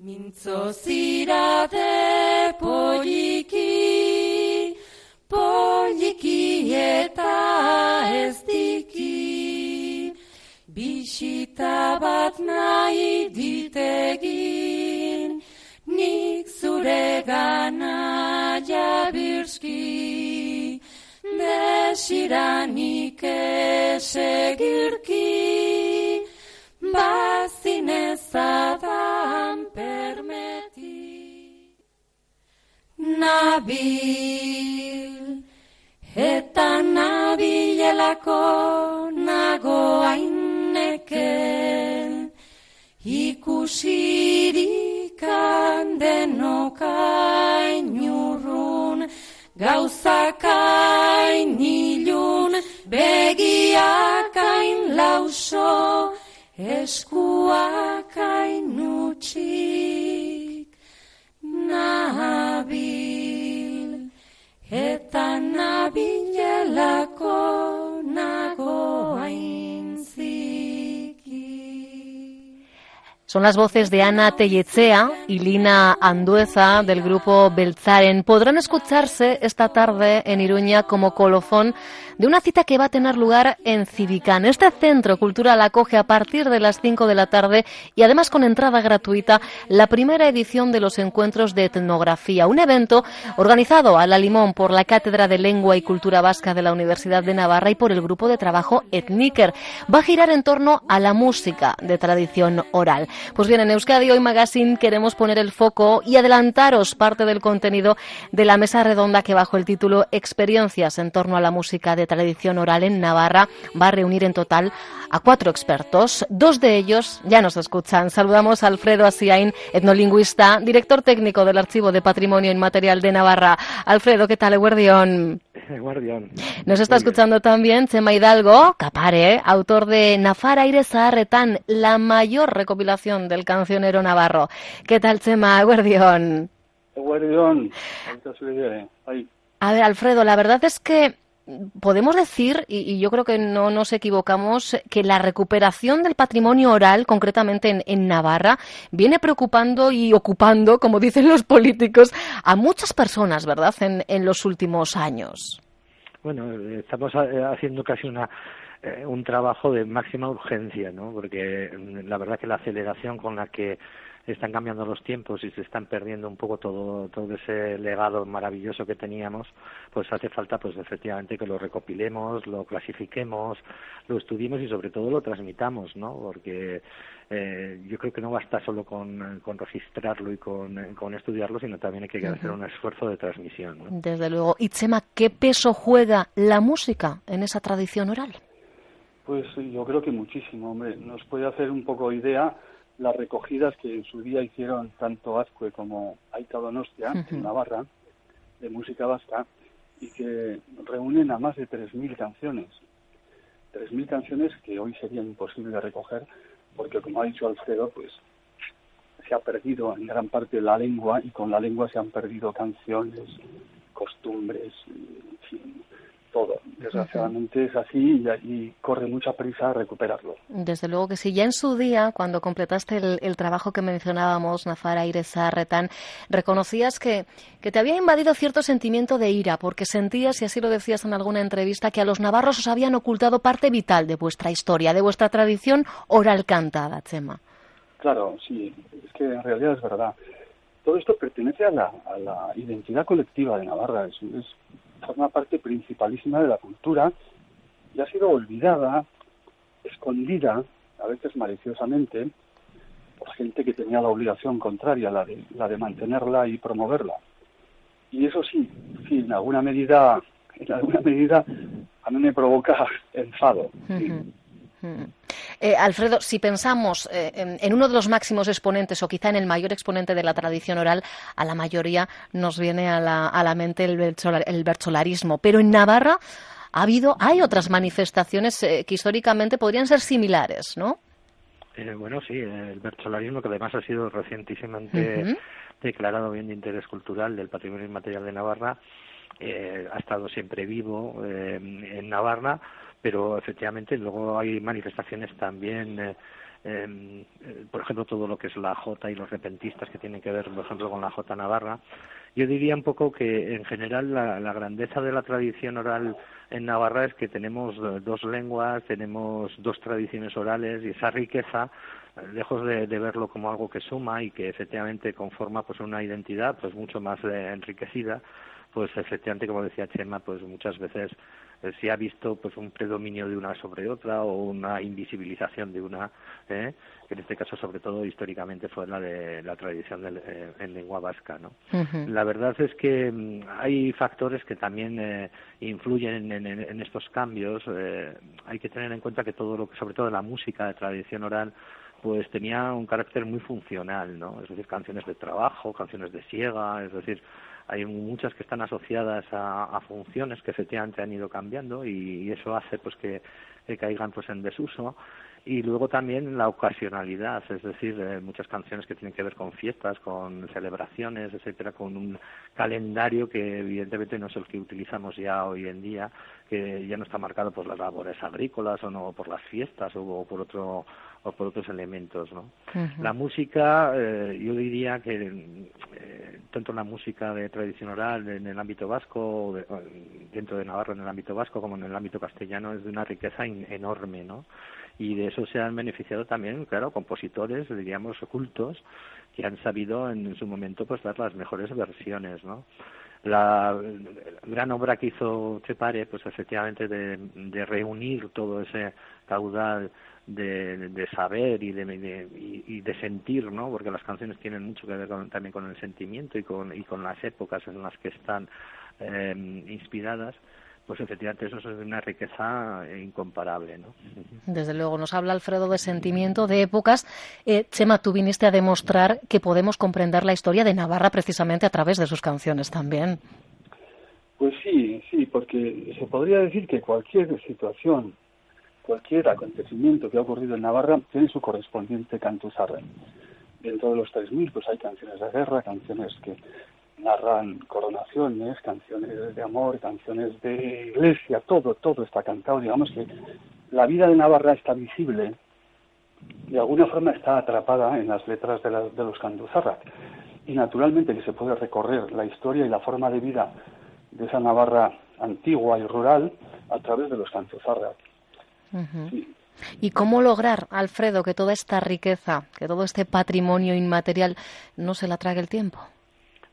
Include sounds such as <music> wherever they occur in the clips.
Mintzo zirate poliki, poliki eta ez diki, bisita bat nahi ditegin, nik zure gana jabirski, desiranik esegirki, Nabil, eta nabilelako nago aineke, ikusirikan denokain urrun, gauzakain ilun, begiakain lauso, eskuakain Eta nabia Son las voces de Ana Tellechea y Lina Andueza del grupo Belzaren. Podrán escucharse esta tarde en Iruña como colofón de una cita que va a tener lugar en Civicán. Este centro cultural acoge a partir de las 5 de la tarde y además con entrada gratuita la primera edición de los encuentros de etnografía, un evento organizado a la limón por la Cátedra de Lengua y Cultura Vasca de la Universidad de Navarra y por el grupo de trabajo Etniker. Va a girar en torno a la música de tradición oral. Pues bien, en Euskadi Hoy Magazine queremos poner el foco y adelantaros parte del contenido de la mesa redonda que bajo el título Experiencias en torno a la música de tradición oral en Navarra va a reunir en total a cuatro expertos. Dos de ellos ya nos escuchan. Saludamos a Alfredo Asiain, etnolingüista, director técnico del Archivo de Patrimonio Inmaterial de Navarra. Alfredo, ¿qué tal, Guardión? <laughs> Guardión. Nos está escuchando también Chema Hidalgo, Capare, autor de Nafar Aire Zaharretan, la mayor recopilación del cancionero navarro. ¿Qué tal, Chema, Guardión? Guardión. A ver, Alfredo, la verdad es que podemos decir, y, yo creo que no nos equivocamos, que la recuperación del patrimonio oral, concretamente en, Navarra, viene preocupando y ocupando, como dicen los políticos, a muchas personas, ¿verdad?, en, en los últimos años. Bueno, estamos haciendo casi una eh, un trabajo de máxima urgencia, ¿no? Porque la verdad que la aceleración con la que están cambiando los tiempos y se están perdiendo un poco todo todo ese legado maravilloso que teníamos pues hace falta pues efectivamente que lo recopilemos lo clasifiquemos lo estudiemos y sobre todo lo transmitamos no porque eh, yo creo que no basta solo con, con registrarlo y con, con, estudiarlo sino también hay que hacer un esfuerzo de transmisión ¿no? desde luego y Chema qué peso juega la música en esa tradición oral pues yo creo que muchísimo hombre nos puede hacer un poco idea las recogidas que en su día hicieron tanto Azcue como Aita Donostia, uh -huh. en Navarra, de música vasca, y que reúnen a más de 3.000 canciones. 3.000 canciones que hoy sería imposible recoger, porque como ha dicho Alfredo, pues se ha perdido en gran parte la lengua y con la lengua se han perdido canciones, costumbres, en fin, todo. Desgraciadamente es así y, y, corre mucha prisa a recuperarlo. Desde luego que sí. Ya en su día, cuando completaste el, el trabajo que mencionábamos, Nafara Iresa Retán, reconocías que, que te había invadido cierto sentimiento de ira, porque sentías, y así lo decías en alguna entrevista, que a los navarros os habían ocultado parte vital de vuestra historia, de vuestra tradición oral cantada, Chema. Claro, sí. Es que en realidad es verdad. Todo esto pertenece a la, a la identidad colectiva de Navarra. Es, es forma parte principalísima de la cultura y ha sido olvidada, escondida, a veces maliciosamente, por gente que tenía la obligación contraria, la de, la de mantenerla y promoverla. Y eso sí, sí, en alguna medida, en alguna medida, a mí me provoca <laughs> enfado. Eh, Alfredo, si pensamos eh, en, en, uno de los máximos exponentes o quizá en el mayor exponente de la tradición oral, a la mayoría nos viene a la, a la mente el, bercholar, el bercholarismo. Pero en Navarra ha habido, hay otras manifestaciones eh, que históricamente podrían ser similares, ¿no? Eh, bueno, sí, el bercholarismo que además ha sido recientísimamente uh -huh. declarado bien de interés cultural del patrimonio inmaterial de Navarra, eh, ha estado siempre vivo en Navarra pero efectivamente luego hay manifestaciones también eh, em, eh, por ejemplo, todo lo que es la Jota y los repentistas que tienen que ver, por ejemplo, con la Jota Navarra. Yo diría un poco que, en general, la, la grandeza de la tradición oral en Navarra es que tenemos dos lenguas, tenemos dos tradiciones orales y esa riqueza lejos de, verlo como algo que suma y que efectivamente conforma pues una identidad pues mucho más eh, enriquecida pues efectivamente como decía Chema pues muchas veces eh, se ha visto pues un predominio de una sobre otra o una invisibilización de una ¿eh? que en este caso sobre todo históricamente fue la de la tradición en lengua vasca no la verdad es que mm, hay factores que también influyen en, en, estos cambios hay que tener en cuenta que todo lo que sobre todo la música de tradición oral pues tenía un carácter muy funcional, ¿no? Es decir, canciones de trabajo, canciones de siega, es decir, hay muchas que están asociadas a, funciones que efectivamente han ido cambiando y, eso hace pues que, caigan pues en desuso y luego también la ocasionalidad, es decir, eh, muchas canciones que tienen que ver con fiestas, con celebraciones, etcétera, con un calendario que evidentemente no es el que utilizamos ya hoy en día, que ya no está marcado por las labores agrícolas o no por las fiestas o por otro o por otros elementos. ¿no? La música, eh, yo diría que eh, tanto la música de tradición oral en el ámbito vasco, dentro de Navarra en el ámbito vasco, como en el ámbito castellano, es de una riqueza enorme, ¿no? Y de eso se han beneficiado también, claro, compositores, diríamos, ocultos, que han sabido en su momento pues dar las mejores versiones, ¿no? La gran obra que hizo Chepare, pues efectivamente de, de reunir todo ese caudal de, de saber y de, y, de sentir, ¿no? Porque las canciones tienen mucho que ver también con el sentimiento y con, y con las épocas en las que están eh, inspiradas pues efectivamente eso es una riqueza incomparable. ¿no? Desde luego, nos habla Alfredo de sentimiento, de épocas. Eh, Chema, tú viniste a demostrar que podemos comprender la historia de Navarra precisamente a través de sus canciones también. Pues sí, sí, porque se podría decir que cualquier situación cualquier acontecimiento que ha ocurrido en Navarra tiene su correspondiente cantuzarra. Dentro de los 3.000 pues hay canciones de guerra, canciones que narran coronaciones, canciones de amor, canciones de iglesia, todo, todo está cantado. Digamos que la vida de Navarra está visible, de alguna forma está atrapada en las letras de, de los cantuzarras. Y naturalmente que se puede recorrer la historia y la forma de vida de esa Navarra antigua y rural a través de los cantuzarras. ¿Y cómo lograr, Alfredo, que toda esta riqueza, que todo este patrimonio inmaterial no se la trague el tiempo?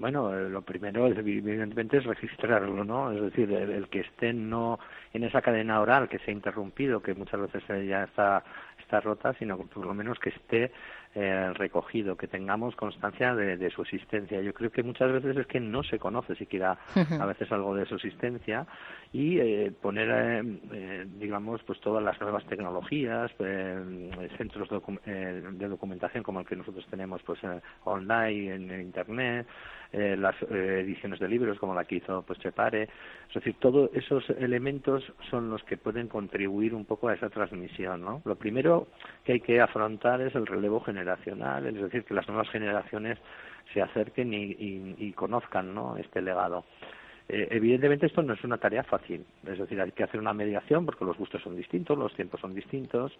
Bueno, eh, lo primero, evidentemente, es registrarlo, ¿no? Es decir, el, que esté no en esa cadena oral que se ha interrumpido, que muchas veces ya está, está rota, sino por lo menos que esté eh, recogido, que tengamos constancia de, su existencia. Yo creo que muchas veces es que no se conoce siquiera <laughs> a veces algo de su existencia y eh, poner, eh, digamos, pues todas las nuevas tecnologías, centros de documentación como el que nosotros tenemos pues online, en Internet, las ediciones de libros como la que hizo pues Chepare, es decir, todos esos elementos son los que pueden contribuir un poco a esa transmisión, ¿no? Lo primero que hay que afrontar es el relevo general generacional, es decir, que las nuevas generaciones se acerquen y, conozcan ¿no? este legado. Eh, evidentemente esto no es una tarea fácil, es decir, hay que hacer una mediación porque los gustos son distintos, los tiempos son distintos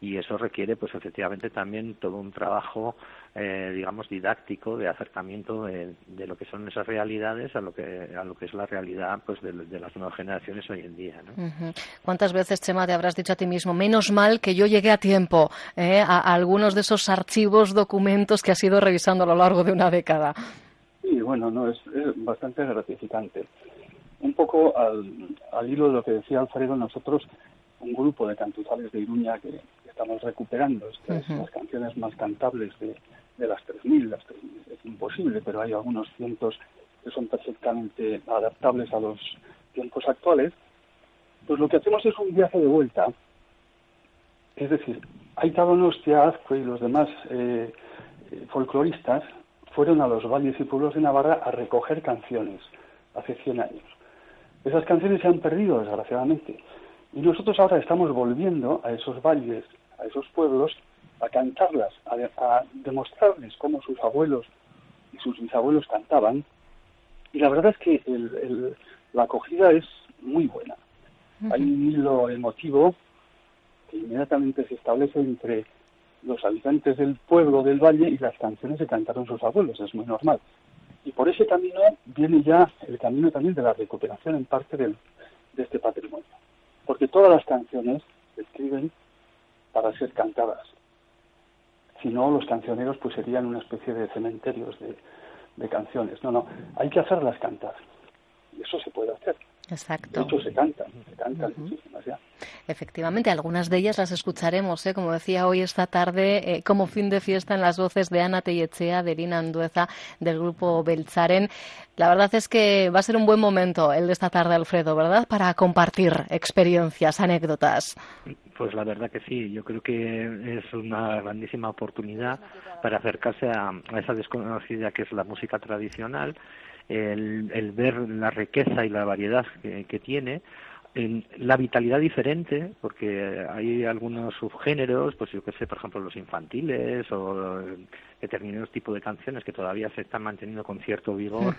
y eso requiere pues efectivamente también todo un trabajo eh, digamos didáctico de acercamiento de, lo que son esas realidades a lo que a lo que es la realidad pues de, las nuevas generaciones hoy en día. ¿no? ¿Cuántas veces Chema te habrás dicho a ti mismo menos mal que yo llegué a tiempo eh, a, a algunos de esos archivos, documentos que has ido revisando a lo largo de una década? Bueno, no, es, bastante gratificante. Un poco al, al, hilo de lo que decía Alfredo, nosotros, un grupo de cantuzales de Iruña que, estamos recuperando, estas las canciones más cantables de, de las 3.000, las es imposible, pero hay algunos cientos que son perfectamente adaptables a los tiempos actuales, pues lo que hacemos es un viaje de vuelta. Es decir, Aita Donostia, Azcue y los demás eh, eh folcloristas fueron a los valles y pueblos de Navarra a recoger canciones hace 100 años. Esas canciones se han perdido, desgraciadamente. Y nosotros ahora estamos volviendo a esos valles, a esos pueblos, a cantarlas, a, demostrarles cómo sus abuelos y sus bisabuelos cantaban. Y la verdad es que la acogida es muy buena. Hay un hilo emotivo que inmediatamente se establece entre los habitantes del pueblo del valle y las canciones que cantaron sus abuelos, es muy normal. Y por ese camino viene ya el camino también de la recuperación en parte del, de este patrimonio. Porque todas las canciones se escriben para ser cantadas. Si no, los cancioneros pues serían una especie de cementerios de, de canciones. No, no, hay que hacerlas cantar. Y eso se puede hacer. Exacto. Hecho, se cantan, se cantan muchísimas ya. Efectivamente, algunas de ellas las escucharemos, ¿eh? como decía hoy esta tarde, eh, como fin de fiesta en las voces de Ana Tellechea, de Lina Andueza, del grupo Belcharen. La verdad es que va a ser un buen momento el de esta tarde, Alfredo, ¿verdad? Para compartir experiencias, anécdotas. Pues la verdad que sí, yo creo que es una grandísima oportunidad para acercarse a, a esa desconocida que es la música tradicional el, ver la riqueza y la variedad que, tiene, en la vitalidad diferente, porque hay algunos subgéneros, pues yo que sé, por ejemplo, los infantiles o determinados tipos de canciones que todavía se están manteniendo con cierto vigor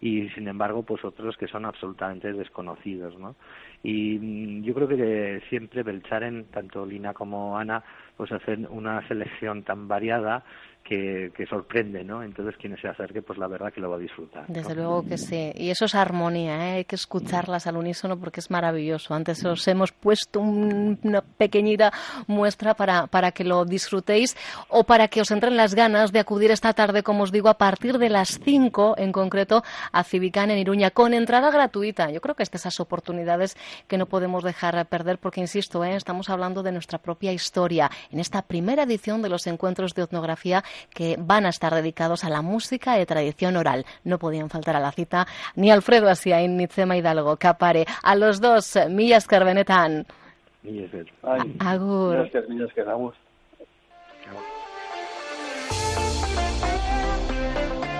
y sin embargo, pues otros que son absolutamente desconocidos, ¿no? Y mm, yo creo que siempre Belcharen, tanto Lina como Ana, pues hacen una selección tan variada que, sorprende, ¿no? Entonces quien se acerque, pues la verdad que lo va a disfrutar. Desde luego que sí. Y eso es armonía, ¿eh? hay que escucharlas al unísono porque es maravilloso. Antes os hemos puesto una pequeñita muestra para, para que lo disfrutéis o para que os entren las ganas de acudir esta tarde, como os digo, a partir de las 5 en concreto a Civicán en Iruña, con entrada gratuita. Yo creo que estas esas oportunidades que no podemos dejar perder porque, insisto, ¿eh? estamos hablando de nuestra propia historia. En esta primera edición de los encuentros de etnografía que van a estar dedicados a la música de tradición oral. No podían faltar a la cita ni Alfredo Asiain ni Tsema Hidalgo. Capare. A los dos, millas carbenetan. Agur.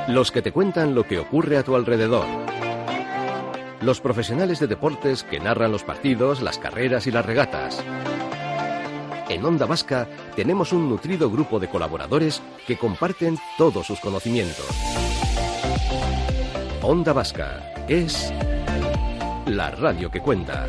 Los que te cuentan lo que ocurre a tu alrededor. Los profesionales de deportes que narran los partidos, las carreras y las regatas. En Onda Vasca tenemos un nutrido grupo de colaboradores que comparten todos sus conocimientos. Onda Vasca es la radio que cuenta.